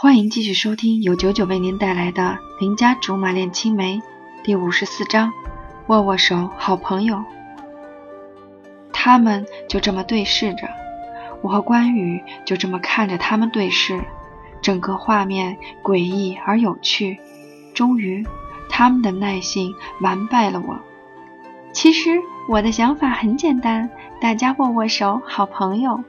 欢迎继续收听由九九为您带来的《邻家竹马恋青梅》第五十四章。握握手，好朋友。他们就这么对视着，我和关羽就这么看着他们对视，整个画面诡异而有趣。终于，他们的耐性完败了我。其实我的想法很简单，大家握握手，好朋友。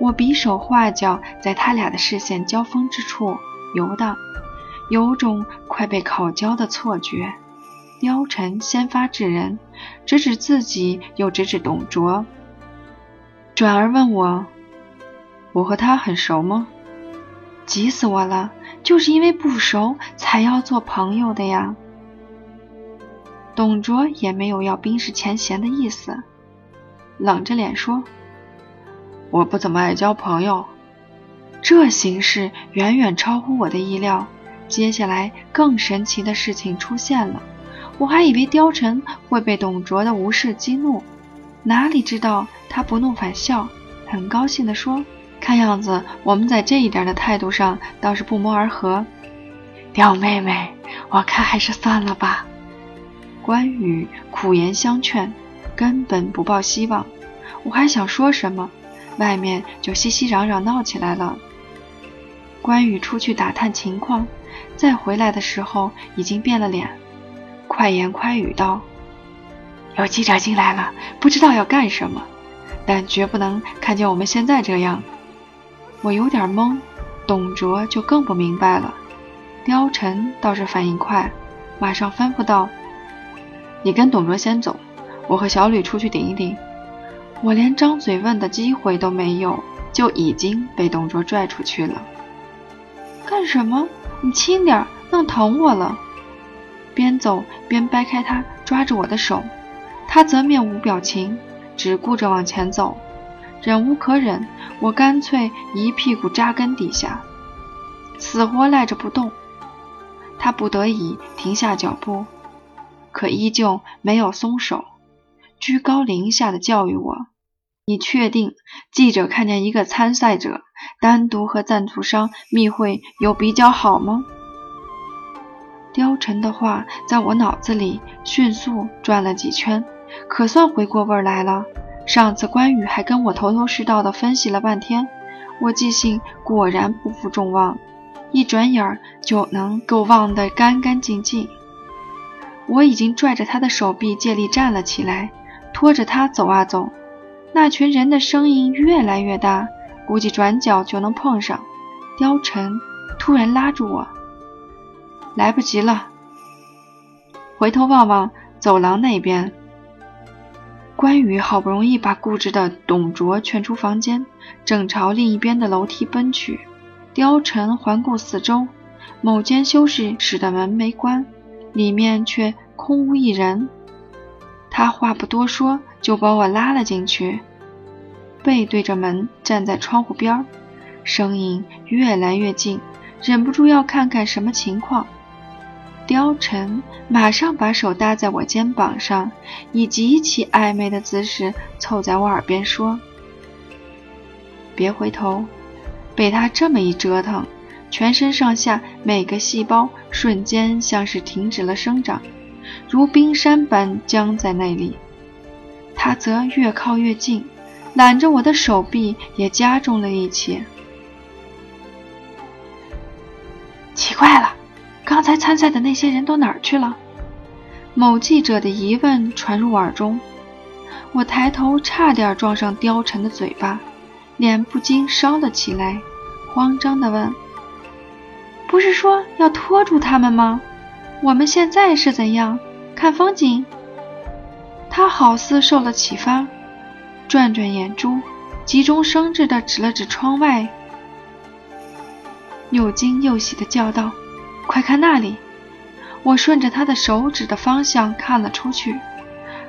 我比手画脚，在他俩的视线交锋之处游荡，有种快被烤焦的错觉。貂蝉先发制人，指指自己，又指指董卓，转而问我：“我和他很熟吗？”急死我了！就是因为不熟，才要做朋友的呀。董卓也没有要冰释前嫌的意思，冷着脸说。我不怎么爱交朋友，这形势远远超乎我的意料。接下来更神奇的事情出现了，我还以为貂蝉会被董卓的无视激怒，哪里知道他不怒反笑，很高兴地说：“看样子我们在这一点的态度上倒是不谋而合。”貂妹妹，我看还是算了吧。关羽苦言相劝，根本不抱希望。我还想说什么。外面就熙熙攘攘闹起来了。关羽出去打探情况，再回来的时候已经变了脸，快言快语道：“有记者进来了，不知道要干什么，但绝不能看见我们现在这样。”我有点懵，董卓就更不明白了。貂蝉倒是反应快，马上吩咐道：“你跟董卓先走，我和小吕出去顶一顶。”我连张嘴问的机会都没有，就已经被董卓拽出去了。干什么？你轻点，弄疼我了。边走边掰开他抓着我的手，他则面无表情，只顾着往前走。忍无可忍，我干脆一屁股扎根底下，死活赖着不动。他不得已停下脚步，可依旧没有松手。居高临下的教育我：“你确定记者看见一个参赛者单独和赞助商密会有比较好吗？”貂蝉的话在我脑子里迅速转了几圈，可算回过味来了。上次关羽还跟我头头是道的分析了半天，我记性果然不负众望，一转眼就能够忘得干干净净。我已经拽着他的手臂借力站了起来。拖着他走啊走，那群人的声音越来越大，估计转角就能碰上。貂蝉突然拉住我：“来不及了，回头望望走廊那边。”关羽好不容易把固执的董卓劝出房间，正朝另一边的楼梯奔去。貂蝉环顾四周，某间休息室的门没关，里面却空无一人。他话不多说，就把我拉了进去，背对着门站在窗户边，声音越来越近，忍不住要看看什么情况。貂蝉马上把手搭在我肩膀上，以极其暧昧的姿势凑在我耳边说：“别回头。”被他这么一折腾，全身上下每个细胞瞬间像是停止了生长。如冰山般僵在那里，他则越靠越近，揽着我的手臂也加重了力气。奇怪了，刚才参赛的那些人都哪儿去了？某记者的疑问传入耳中，我抬头差点撞上貂蝉的嘴巴，脸不禁烧了起来，慌张地问：“不是说要拖住他们吗？我们现在是怎样？”看风景，他好似受了启发，转转眼珠，急中生智地指了指窗外，又惊又喜地叫道：“快看那里！”我顺着他的手指的方向看了出去，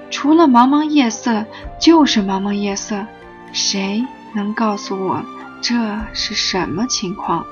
除了茫茫夜色，就是茫茫夜色。谁能告诉我这是什么情况？